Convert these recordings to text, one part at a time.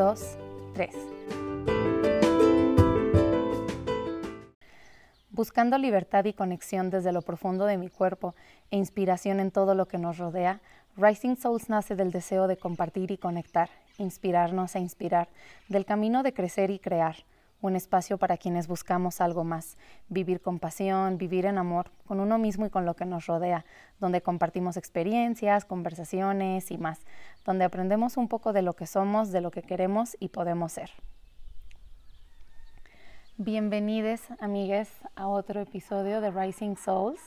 2, 3. Buscando libertad y conexión desde lo profundo de mi cuerpo e inspiración en todo lo que nos rodea, Rising Souls nace del deseo de compartir y conectar, inspirarnos e inspirar, del camino de crecer y crear, un espacio para quienes buscamos algo más, vivir con pasión, vivir en amor, con uno mismo y con lo que nos rodea, donde compartimos experiencias, conversaciones y más, donde aprendemos un poco de lo que somos, de lo que queremos y podemos ser. Bienvenidos, amigues, a otro episodio de Rising Souls.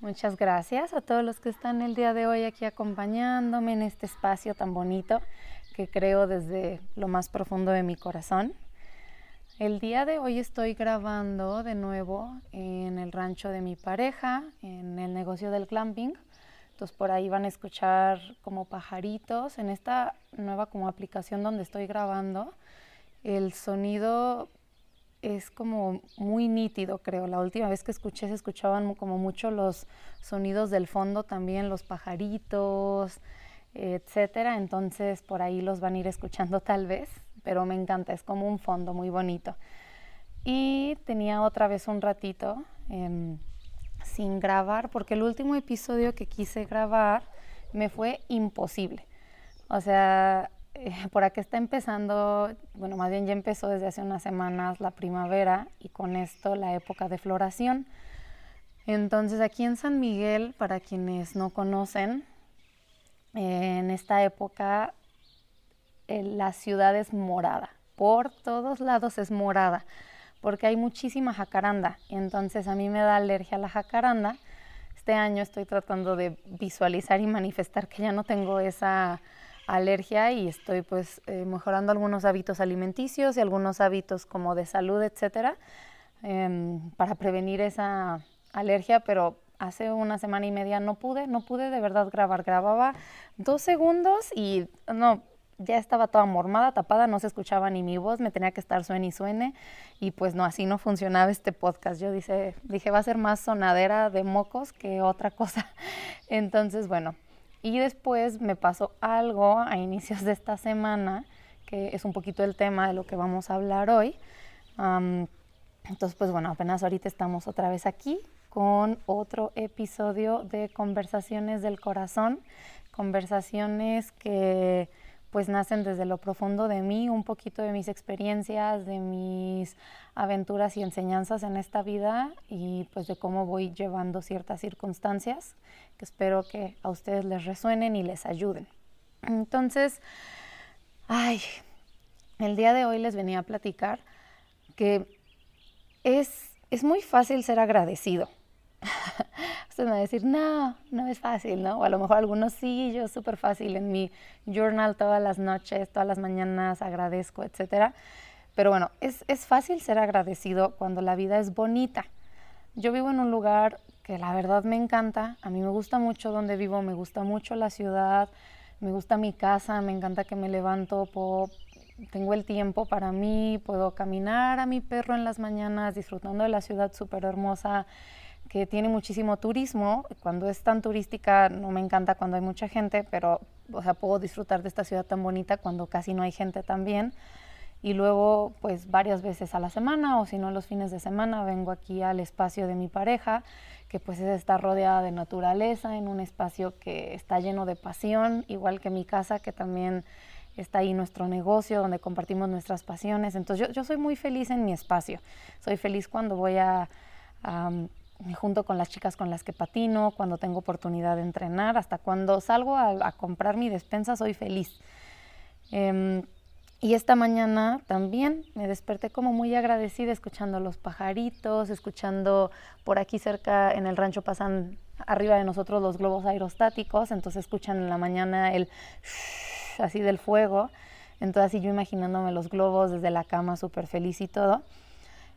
Muchas gracias a todos los que están el día de hoy aquí acompañándome en este espacio tan bonito que creo desde lo más profundo de mi corazón. El día de hoy estoy grabando de nuevo en el rancho de mi pareja, en el negocio del clamping. Entonces por ahí van a escuchar como pajaritos. En esta nueva como aplicación donde estoy grabando, el sonido es como muy nítido, creo. La última vez que escuché se escuchaban como mucho los sonidos del fondo también, los pajaritos, etcétera. Entonces por ahí los van a ir escuchando tal vez pero me encanta, es como un fondo muy bonito. Y tenía otra vez un ratito em, sin grabar, porque el último episodio que quise grabar me fue imposible. O sea, eh, por aquí está empezando, bueno, más bien ya empezó desde hace unas semanas la primavera y con esto la época de floración. Entonces aquí en San Miguel, para quienes no conocen, en esta época la ciudad es morada, por todos lados es morada, porque hay muchísima jacaranda, entonces a mí me da alergia a la jacaranda. Este año estoy tratando de visualizar y manifestar que ya no tengo esa alergia y estoy pues eh, mejorando algunos hábitos alimenticios y algunos hábitos como de salud, etcétera, em, para prevenir esa alergia, pero hace una semana y media no pude, no pude de verdad grabar, grababa dos segundos y no, ya estaba toda mormada, tapada, no se escuchaba ni mi voz, me tenía que estar suene y suene y pues no, así no funcionaba este podcast. Yo dije, dije va a ser más sonadera de mocos que otra cosa. Entonces, bueno, y después me pasó algo a inicios de esta semana, que es un poquito el tema de lo que vamos a hablar hoy. entonces, pues bueno, apenas ahorita estamos otra vez aquí con otro episodio de Conversaciones del Corazón, conversaciones que pues nacen desde lo profundo de mí, un poquito de mis experiencias, de mis aventuras y enseñanzas en esta vida y pues de cómo voy llevando ciertas circunstancias que espero que a ustedes les resuenen y les ayuden. Entonces, ay, el día de hoy les venía a platicar que es, es muy fácil ser agradecido. Va a decir, no, no es fácil, ¿no? O a lo mejor algunos sí, yo súper fácil en mi journal todas las noches, todas las mañanas agradezco, etcétera. Pero bueno, es, es fácil ser agradecido cuando la vida es bonita. Yo vivo en un lugar que la verdad me encanta, a mí me gusta mucho donde vivo, me gusta mucho la ciudad, me gusta mi casa, me encanta que me levanto, tengo el tiempo para mí, puedo caminar a mi perro en las mañanas disfrutando de la ciudad súper hermosa que tiene muchísimo turismo. Cuando es tan turística no me encanta cuando hay mucha gente, pero o sea, puedo disfrutar de esta ciudad tan bonita cuando casi no hay gente también. Y luego, pues varias veces a la semana o si no los fines de semana, vengo aquí al espacio de mi pareja, que pues es estar rodeada de naturaleza, en un espacio que está lleno de pasión, igual que mi casa, que también está ahí nuestro negocio, donde compartimos nuestras pasiones. Entonces yo, yo soy muy feliz en mi espacio. Soy feliz cuando voy a me junto con las chicas con las que patino, cuando tengo oportunidad de entrenar, hasta cuando salgo a, comprar mi despensa soy feliz. Em, y esta mañana también me desperté como muy agradecida escuchando los pajaritos, escuchando por aquí cerca en el rancho pasan arriba de nosotros los globos aerostáticos, entonces escuchan en la mañana el así del fuego. Entonces así yo imaginándome los globos desde la cama súper feliz y todo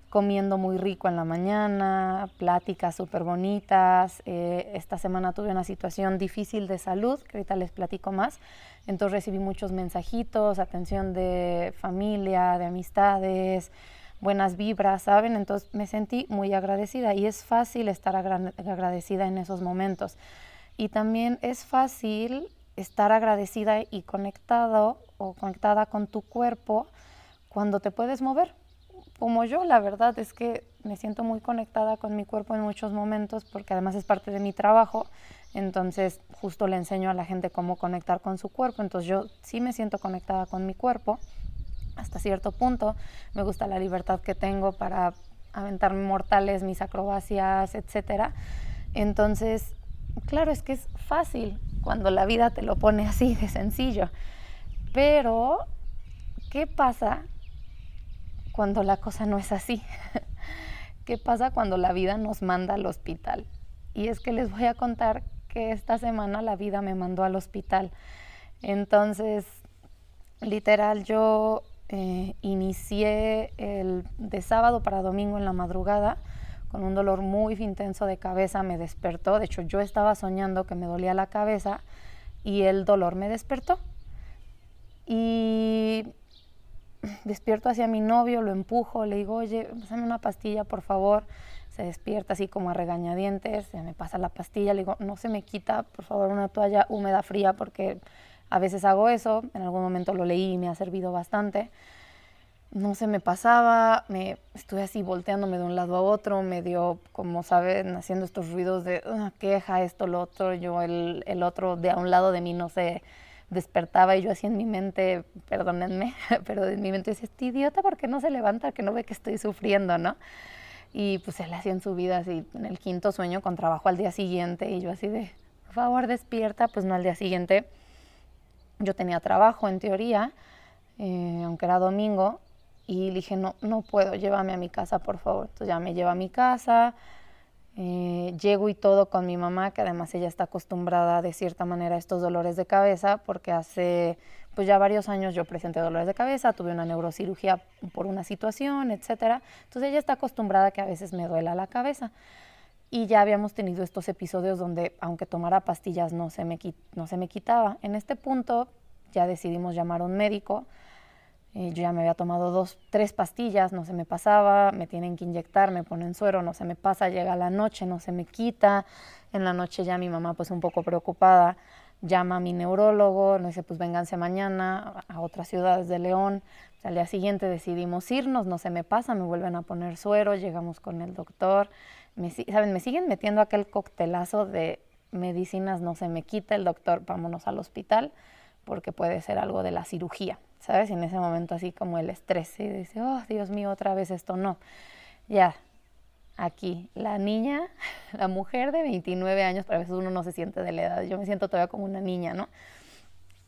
comiendo muy rico en la mañana, pláticas súper bonitas. Eh, esta semana tuve una situación difícil de salud, que ahorita les platico más. Entonces recibí muchos mensajitos, atención de familia, de amistades, buenas vibras, ¿saben? Entonces me sentí muy agradecida y es fácil estar agradecida en esos momentos. Y también es fácil estar agradecida y conectado o conectada con tu cuerpo cuando te puedes mover. Como yo, la verdad es que me siento muy conectada con mi cuerpo en muchos momentos porque además es parte de mi trabajo. Entonces, justo le enseño a la gente cómo conectar con su cuerpo. Entonces, yo sí me siento conectada con mi cuerpo hasta cierto punto. Me gusta la libertad que tengo para aventarme mortales, mis acrobacias, etcétera. Entonces, claro, es que es fácil cuando la vida te lo pone así de sencillo. Pero, ¿qué pasa cuando la cosa no es así? ¿Qué pasa cuando la vida nos manda al hospital? Y es que les voy a contar que esta semana la vida me mandó al hospital. Entonces, literal, yo eh, inicié el, de sábado para domingo en la madrugada con un dolor muy intenso de cabeza, me despertó. De hecho, yo estaba soñando que me dolía la cabeza y el dolor me despertó. Y despierto hacia mi novio, lo empujo, le digo, oye, pásame una pastilla, por favor. Se despierta así como a regañadientes, se me pasa la pastilla, le digo, no se me quita, por favor, una toalla húmeda fría porque a veces hago eso, en algún momento lo leí y me ha servido bastante. No se me pasaba, me estuve así volteándome de un lado a otro, medio, como saben, haciendo estos ruidos de ah, queja, esto, lo otro. Yo, el, el otro de a un lado de mí no se despertaba y yo así en mi mente, perdónenme, pero en mi mente decía, este idiota, ¿por qué no se levanta? Que no ve que estoy sufriendo, ¿no? Y pues él hacía en su vida así, en el quinto sueño con trabajo al día siguiente y yo así de, por favor, despierta, pues no al día siguiente yo tenía trabajo en teoría, eh, aunque era domingo, y dije, no, no puedo, llévame a mi casa, por favor. Entonces ya me lleva a mi casa, eh, llego y todo con mi mamá, que además ella está acostumbrada de cierta manera a estos dolores de cabeza, porque hace pues ya varios años yo presenté dolores de cabeza, tuve una neurocirugía por una situación, etcétera. Entonces ella está acostumbrada a que a veces me duela la cabeza. Y ya habíamos tenido estos episodios donde, aunque tomara pastillas, no se me, no se me quitaba. En este punto ya decidimos llamar a un médico. Eh, yo ya me había tomado dos, tres pastillas, no se me pasaba, me tienen que inyectar, me ponen suero, no se me pasa, llega la noche, no se me quita. En la noche ya mi mamá pues un poco preocupada llama a mi neurólogo, me dice pues vénganse mañana a otras ciudades de León. al día siguiente decidimos irnos, no se me pasa, me vuelven a poner suero, llegamos con el doctor me, ¿saben? Me siguen metiendo aquel coctelazo de medicinas, no se me quita el doctor, vámonos al hospital, porque puede ser algo de la cirugía, ¿sabes? Y en ese momento así como el estrés, y dice, oh, Dios mío, otra vez esto no. Ya, aquí, la niña, la mujer de 29 años, pero a veces uno no se siente de la edad, yo me siento todavía como una niña, ¿no?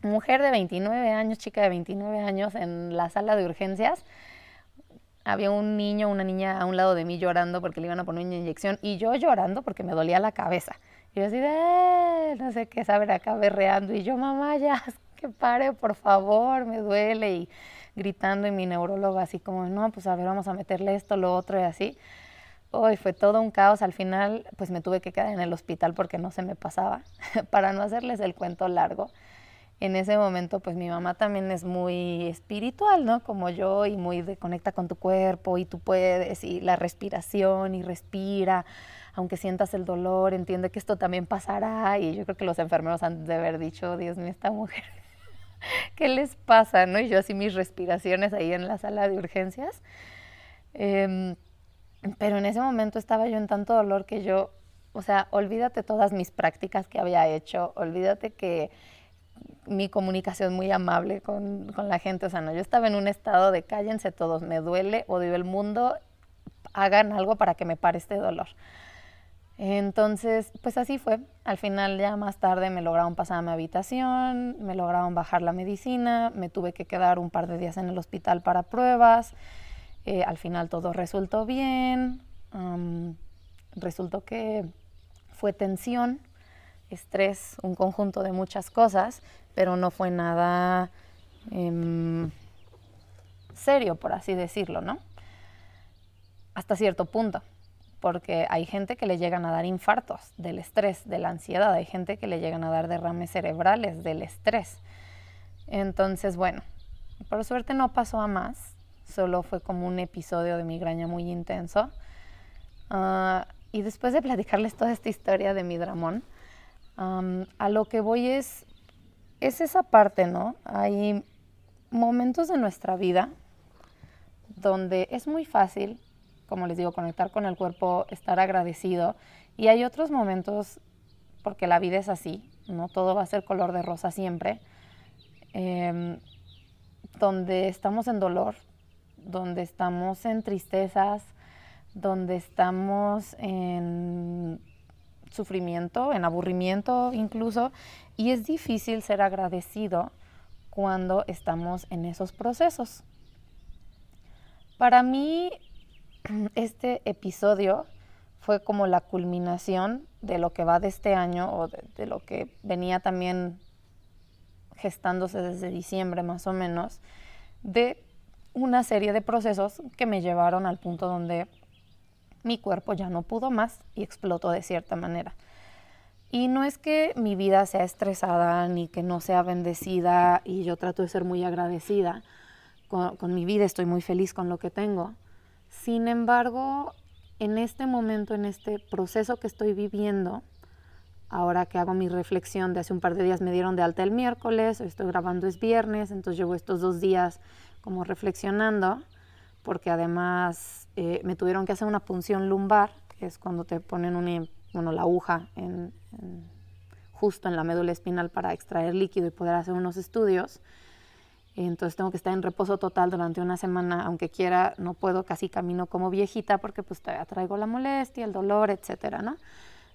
Mujer de 29 años, chica de 29 años en la sala de urgencias, había un niño, una niña a un lado de mí llorando porque le iban a poner una inyección y yo llorando porque me dolía la cabeza. Y yo así de, eh, no sé qué saber, acá berreando y yo, mamá, ya, que pare, por favor, me duele y gritando y mi neurólogo así como, no, pues a ver, vamos a meterle esto, lo otro y así. Hoy fue todo un caos. Al final, pues me tuve que quedar en el hospital porque no se me pasaba. Para no hacerles el cuento largo, en ese momento pues mi mamá también es muy espiritual, ¿no? Como yo y muy conecta con tu cuerpo y tú puedes y la respiración y respira, aunque sientas el dolor, entiende que esto también pasará y yo creo que los enfermeros han de haber dicho, Dios mío, esta mujer, ¿qué les pasa? ¿no? Y yo así mis respiraciones ahí en la sala de urgencias. Em, pero en ese momento estaba yo en tanto dolor que yo, o sea, olvídate todas mis prácticas que había hecho, olvídate que mi comunicación muy amable con, con, la gente. O sea, no, yo estaba en un estado de cállense todos, me duele, odio el mundo, hagan algo para que me pare este dolor. Entonces, pues así fue. Al final ya más tarde me lograron pasar a mi habitación, me lograron bajar la medicina, me tuve que quedar un par de días en el hospital para pruebas. Eh, al final todo resultó bien. resultó que fue tensión, estrés, un conjunto de muchas cosas, pero no fue nada em, serio, por así decirlo, ¿no? Hasta cierto punto, porque hay gente que le llegan a dar infartos del estrés, de la ansiedad, hay gente que le llegan a dar derrames cerebrales del estrés. Entonces, bueno, por suerte no pasó a más, solo fue como un episodio de migraña muy intenso. Ah, y después de platicarles toda esta historia de mi dramón, a lo que voy es, es esa parte, ¿no? Hay momentos de nuestra vida donde es muy fácil, como les digo, conectar con el cuerpo, estar agradecido. Y hay otros momentos, porque la vida es así, no todo va a ser color de rosa siempre, em, donde estamos en dolor, donde estamos en tristezas, donde estamos en sufrimiento, en aburrimiento incluso, y es difícil ser agradecido cuando estamos en esos procesos. Para mí, este episodio fue como la culminación de lo que va de este año o de, lo que venía también gestándose desde diciembre más o menos, de una serie de procesos que me llevaron al punto donde mi cuerpo ya no pudo más y explotó de cierta manera. Y no es que mi vida sea estresada ni que no sea bendecida y yo trato de ser muy agradecida con, con, mi vida, estoy muy feliz con lo que tengo. Sin embargo, en este momento, en este proceso que estoy viviendo, ahora que hago mi reflexión de hace un par de días, me dieron de alta el miércoles, estoy grabando es viernes, entonces llevo estos dos días como reflexionando, porque además eh, me tuvieron que hacer una punción lumbar, que es cuando te ponen una bueno, la aguja justo en la médula espinal para extraer líquido y poder hacer unos estudios. Entonces tengo que estar en reposo total durante una semana, aunque quiera, no puedo, casi camino como viejita porque pues traigo la molestia, el dolor, etcétera, ¿no?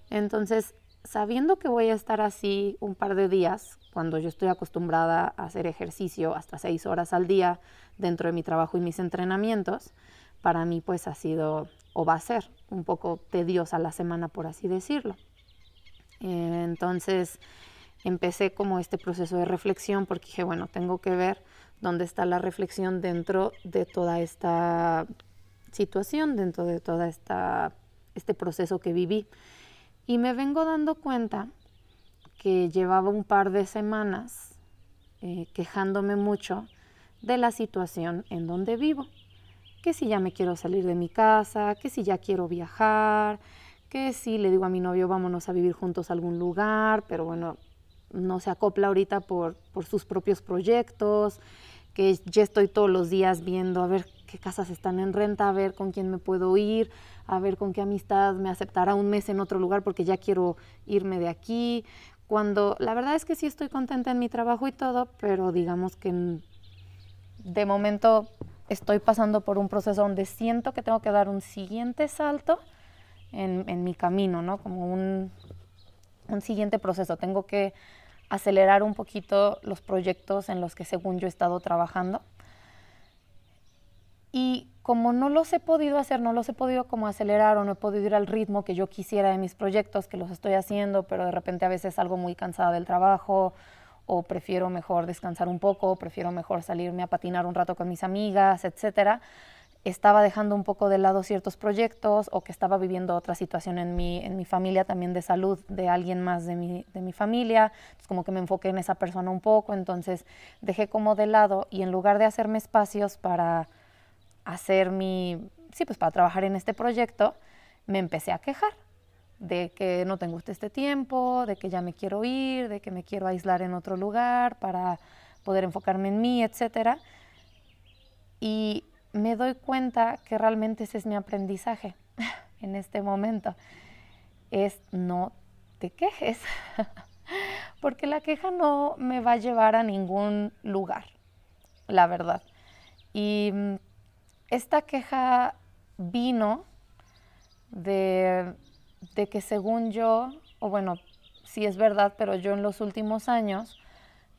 Entonces, sabiendo que voy a estar así un par de días, cuando yo estoy acostumbrada a hacer ejercicio hasta seis horas al día dentro de mi trabajo y mis entrenamientos, para mí pues ha sido o va a ser un poco tediosa la semana, por así decirlo. Entonces empecé como este proceso de reflexión porque dije, bueno, tengo que ver dónde está la reflexión dentro de toda esta situación, dentro de todo este proceso que viví. Y me vengo dando cuenta que llevaba un par de semanas eh, quejándome mucho de la situación en donde vivo que si ya me quiero salir de mi casa, que si ya quiero viajar, que si le digo a mi novio vámonos a vivir juntos a algún lugar, pero bueno, no se acopla ahorita por, por sus propios proyectos, que ya estoy todos los días viendo a ver qué casas están en renta, a ver con quién me puedo ir, a ver con qué amistad me aceptará un mes en otro lugar porque ya quiero irme de aquí. Cuando la verdad es que sí estoy contenta en mi trabajo y todo, pero digamos que de momento estoy pasando por un proceso donde siento que tengo que dar un siguiente salto en, mi camino, ¿no? Como un, un, siguiente proceso. Tengo que acelerar un poquito los proyectos en los que según yo he estado trabajando. Y como no los he podido hacer, no los he podido como acelerar o no he podido ir al ritmo que yo quisiera de mis proyectos, que los estoy haciendo, pero de repente a veces salgo muy cansada del trabajo o prefiero mejor descansar un poco, prefiero mejor salirme a patinar un rato con mis amigas, etcétera. Estaba dejando un poco de lado ciertos proyectos o que estaba viviendo otra situación en mi, en mi familia también de salud de alguien más de mi, de mi familia. Entonces como que me enfoqué en esa persona un poco, entonces dejé como de lado y en lugar de hacerme espacios para hacer mi, sí, pues para trabajar en este proyecto, me empecé a quejar de que no tengo este tiempo, de que ya me quiero ir, de que me quiero aislar en otro lugar para poder enfocarme en mí, etc. Y me doy cuenta que realmente ese es mi aprendizaje en este momento, es no te quejes, porque la queja no me va a llevar a ningún lugar, la verdad. Y mm, esta queja vino de de que según yo, o bueno, sí es verdad, pero yo en los últimos años,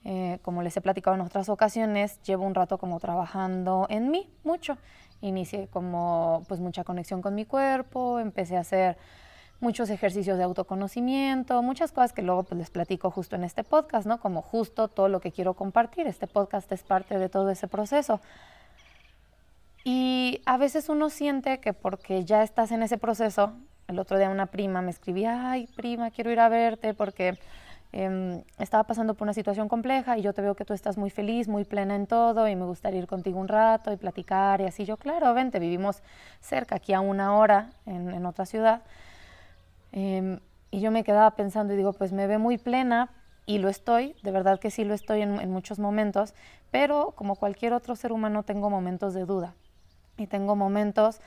eh, como les he platicado en otras ocasiones, llevo un rato como trabajando en mí mucho. Inicié como pues mucha conexión con mi cuerpo, empecé a hacer muchos ejercicios de autoconocimiento, muchas cosas que luego pues, les platico justo en este podcast, ¿no? Como justo todo lo que quiero compartir. Este podcast es parte de todo ese proceso. Y a veces uno siente que porque ya estás en ese proceso, el otro día una prima me escribía, ay prima, quiero ir a verte porque em, estaba pasando por una situación compleja y yo te veo que tú estás muy feliz, muy plena en todo y me gustaría ir contigo un rato y platicar y así. Yo, claro, vente, vivimos cerca, aquí a una hora en, otra ciudad. Em, y yo me quedaba pensando y digo, pues me ve muy plena, y lo estoy, de verdad que sí lo estoy en, muchos momentos, pero como cualquier otro ser humano tengo momentos de duda y tengo momentos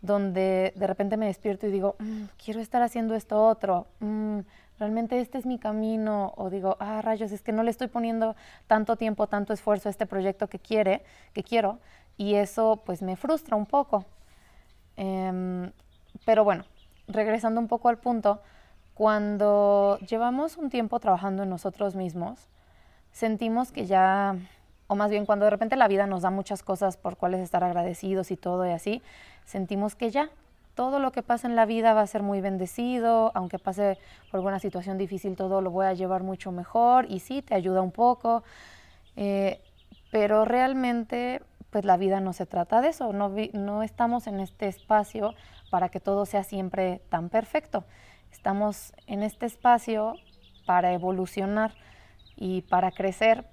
donde de repente me despierto y digo, mm, quiero estar haciendo esto otro, mm, realmente este es mi camino, o digo, ah, rayos, es que no le estoy poniendo tanto tiempo, tanto esfuerzo a este proyecto que quiere, que quiero, y eso pues me frustra un poco. Em, pero bueno, regresando un poco al punto, cuando llevamos un tiempo trabajando en nosotros mismos, sentimos que ya, o más bien cuando de repente la vida nos da muchas cosas por cuales estar agradecidos y todo y así, sentimos que ya, todo lo que pasa en la vida va a ser muy bendecido, aunque pase por alguna situación difícil, todo lo voy a llevar mucho mejor y sí, te ayuda un poco, eh, pero realmente pues la vida no se trata de eso, no, no estamos en este espacio para que todo sea siempre tan perfecto, estamos en este espacio para evolucionar y para crecer,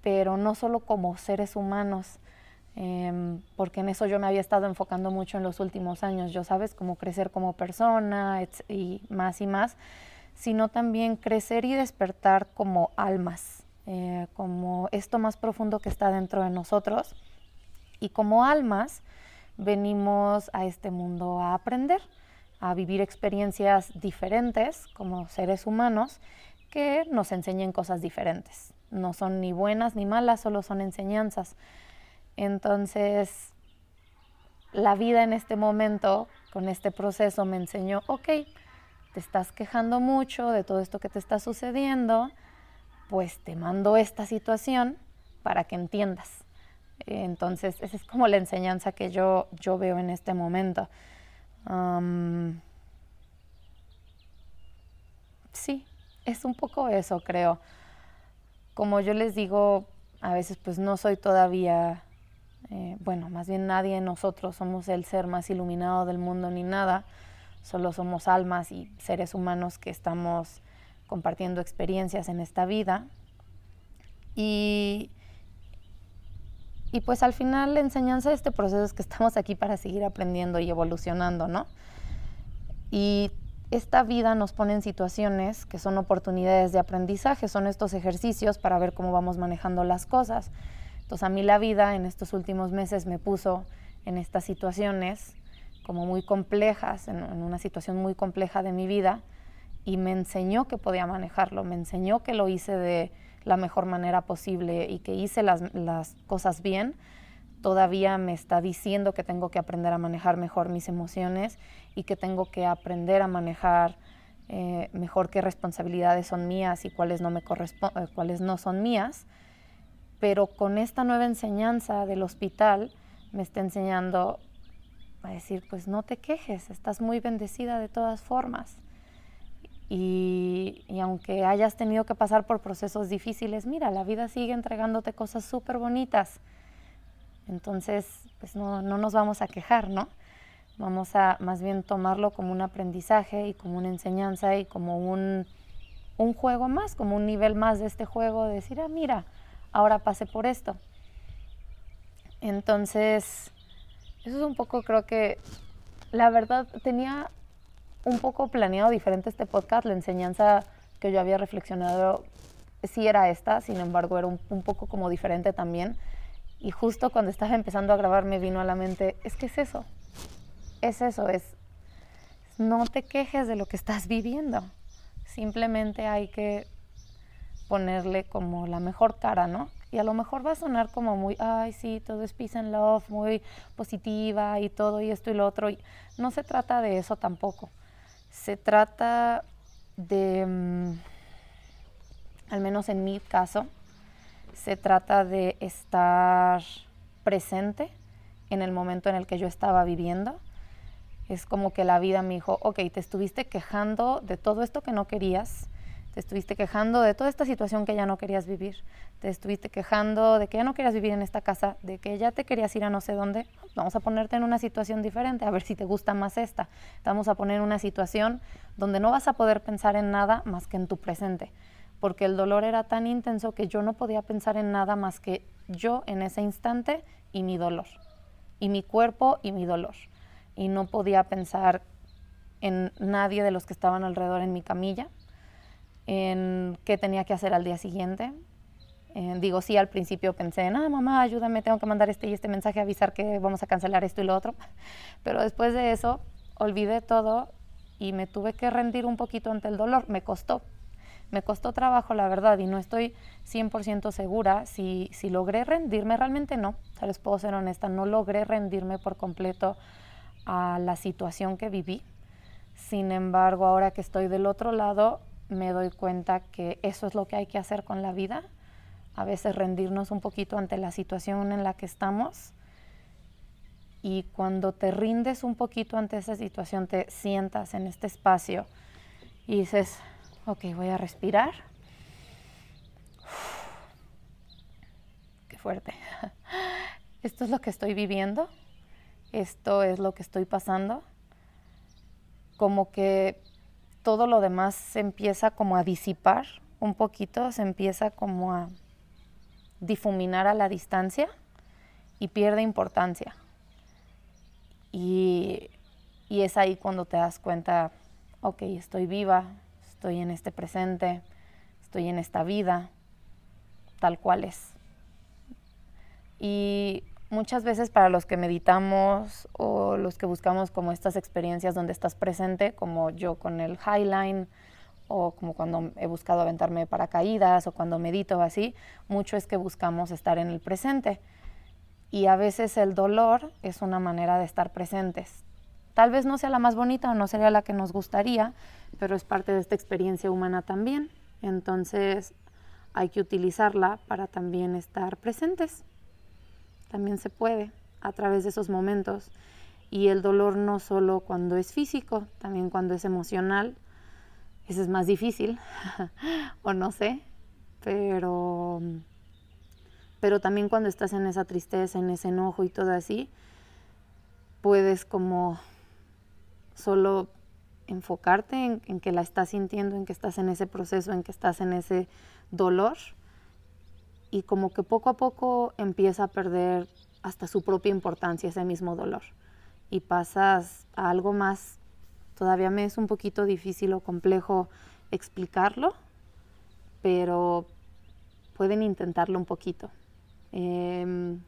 pero no solo como seres humanos, Em, porque en eso yo me había estado enfocando mucho en los últimos años, yo sabes, como crecer como persona y más y más, sino también crecer y despertar como almas, eh, como esto más profundo que está dentro de nosotros. Y como almas venimos a este mundo a aprender, a vivir experiencias diferentes como seres humanos que nos enseñen cosas diferentes. No son ni buenas ni malas, solo son enseñanzas. Entonces, la vida en este momento, con este proceso, me enseñó, ok, te estás quejando mucho de todo esto que te está sucediendo, pues te mando esta situación para que entiendas. Entonces, esa es como la enseñanza que yo, yo veo en este momento. sí, es un poco eso, creo. Como yo les digo, a veces pues no soy todavía eh, bueno, más bien nadie de nosotros somos el ser más iluminado del mundo ni nada, solo somos almas y seres humanos que estamos compartiendo experiencias en esta vida. Y, y pues al final la enseñanza de este proceso es que estamos aquí para seguir aprendiendo y evolucionando, ¿no? Y esta vida nos pone en situaciones que son oportunidades de aprendizaje, son estos ejercicios para ver cómo vamos manejando las cosas. Entonces a mí la vida en estos últimos meses me puso en estas situaciones como muy complejas, en, una situación muy compleja de mi vida y me enseñó que podía manejarlo, me enseñó que lo hice de la mejor manera posible y que hice las, cosas bien, todavía me está diciendo que tengo que aprender a manejar mejor mis emociones y que tengo que aprender a manejar eh, mejor qué responsabilidades son mías y cuáles no, me eh, cuáles no son mías pero con esta nueva enseñanza del hospital me está enseñando a decir, pues no te quejes, estás muy bendecida de todas formas. Y, aunque hayas tenido que pasar por procesos difíciles, mira, la vida sigue entregándote cosas súper bonitas. Entonces, pues no, no nos vamos a quejar, ¿no? Vamos a más bien tomarlo como un aprendizaje y como una enseñanza y como un, un juego más, como un nivel más de este juego, de decir, ah, mira, ahora pasé por esto. Entonces, eso es un poco, creo que, la verdad, tenía un poco planeado diferente este podcast, la enseñanza que yo había reflexionado sí era esta, sin embargo era un, poco como diferente también. Y justo cuando estaba empezando a grabar me vino a la mente, es que es eso, es eso, es no te quejes de lo que estás viviendo, simplemente hay que ponerle como la mejor cara, ¿no? Y a lo mejor va a sonar como muy, ay, sí, todo es peace and love, muy positiva y todo y esto y lo otro. no se trata de eso tampoco. Se trata de, mm, al menos en mi caso, se trata de estar presente en el momento en el que yo estaba viviendo. Es como que la vida me dijo, ok, te estuviste quejando de todo esto que no querías, te estuviste quejando de toda esta situación que ya no querías vivir, te estuviste quejando de que ya no querías vivir en esta casa, de que ya te querías ir a no sé dónde, vamos a ponerte en una situación diferente, a ver si te gusta más esta. Te vamos a poner una situación donde no vas a poder pensar en nada más que en tu presente, porque el dolor era tan intenso que yo no podía pensar en nada más que yo en ese instante y mi dolor, y mi cuerpo y mi dolor. Y no podía pensar en nadie de los que estaban alrededor en mi camilla, en qué tenía que hacer al día siguiente. Eh, digo, sí, al principio pensé, no, mamá, ayúdame, tengo que mandar este y este mensaje, avisar que vamos a cancelar esto y lo otro. Pero después de eso, olvidé todo y me tuve que rendir un poquito ante el dolor. Me costó, me costó trabajo, la verdad, y no estoy 100% segura si, si logré rendirme. Realmente no, o sea, les puedo ser honesta, no logré rendirme por completo a la situación que viví. Sin embargo, ahora que estoy del otro lado, me doy cuenta que eso es lo que hay que hacer con la vida. A veces rendirnos un poquito ante la situación en la que estamos. Y cuando te rindes un poquito ante esa situación, te sientas en este espacio y dices, ok, voy a respirar. Qué fuerte. Esto es lo que estoy viviendo. Esto es lo que estoy pasando. Como que todo lo demás se empieza como a disipar un poquito, se empieza como a difuminar a la distancia y pierde importancia. Y, y, es ahí cuando te das cuenta, ok, estoy viva, estoy en este presente, estoy en esta vida, tal cual es. Y muchas veces para los que meditamos o los que buscamos como estas experiencias donde estás presente, como yo con el Highline o como cuando he buscado aventarme paracaídas o cuando medito así, mucho es que buscamos estar en el presente. Y a veces el dolor es una manera de estar presentes. Tal vez no sea la más bonita o no sería la que nos gustaría, pero es parte de esta experiencia humana también. Entonces hay que utilizarla para también estar presentes también se puede a través de esos momentos. Y el dolor no solo cuando es físico, también cuando es emocional. Ese es más difícil, o no sé, pero, pero también cuando estás en esa tristeza, en ese enojo y todo así, puedes como solo enfocarte en, en, que la estás sintiendo, en que estás en ese proceso, en que estás en ese dolor y como que poco a poco empieza a perder hasta su propia importancia ese mismo dolor y pasas a algo más, todavía me es un poquito difícil o complejo explicarlo, pero pueden intentarlo un poquito. Em,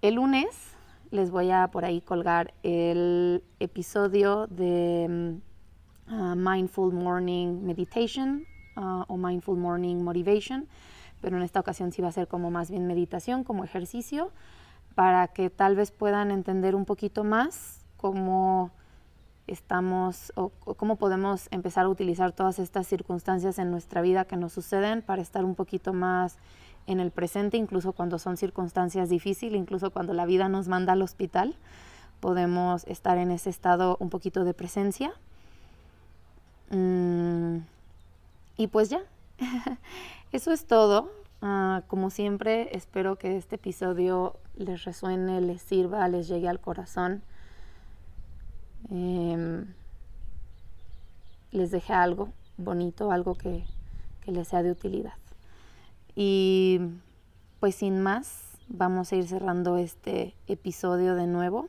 el lunes les voy a por ahí colgar el episodio de mm, Mindful Morning Meditation ah, o Mindful Morning Motivation pero en esta ocasión sí va a ser como más bien meditación, como ejercicio, para que tal vez puedan entender un poquito más cómo estamos o, cómo podemos empezar a utilizar todas estas circunstancias en nuestra vida que nos suceden para estar un poquito más en el presente, incluso cuando son circunstancias difíciles, incluso cuando la vida nos manda al hospital, podemos estar en ese estado un poquito de presencia. Mm, y pues ya, Eso es todo. Ah, como siempre, espero que este episodio les resuene, les sirva, les llegue al corazón. Em, les deje algo bonito, algo que, que les sea de utilidad. Y pues sin más, vamos a ir cerrando este episodio de nuevo.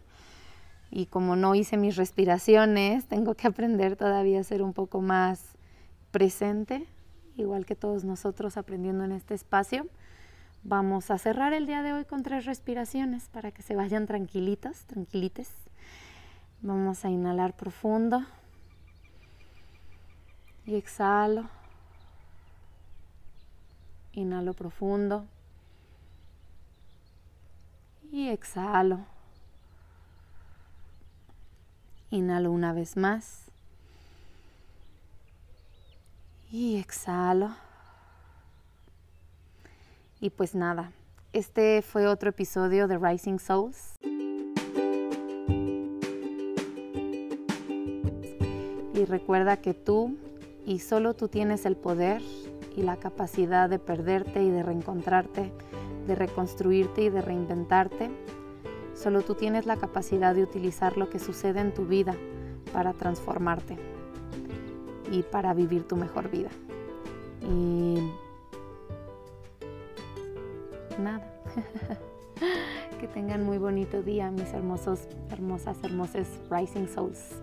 Y como no hice mis respiraciones, tengo que aprender todavía a ser un poco más presente igual que todos nosotros aprendiendo en este espacio. Vamos a cerrar el día de hoy con tres respiraciones para que se vayan tranquilitas, tranquilites. Vamos a inhalar profundo y exhalo. Inhalo profundo y exhalo. Inhalo una vez más. Y exhalo. Y pues nada, este fue otro episodio de Rising Souls. Y recuerda que tú y solo tú tienes el poder y la capacidad de perderte y de reencontrarte, de reconstruirte y de reinventarte. Solo tú tienes la capacidad de utilizar lo que sucede en tu vida para transformarte y para vivir tu mejor vida. Y nada. que tengan muy bonito día, mis hermosos, hermosas, hermosas Rising Souls.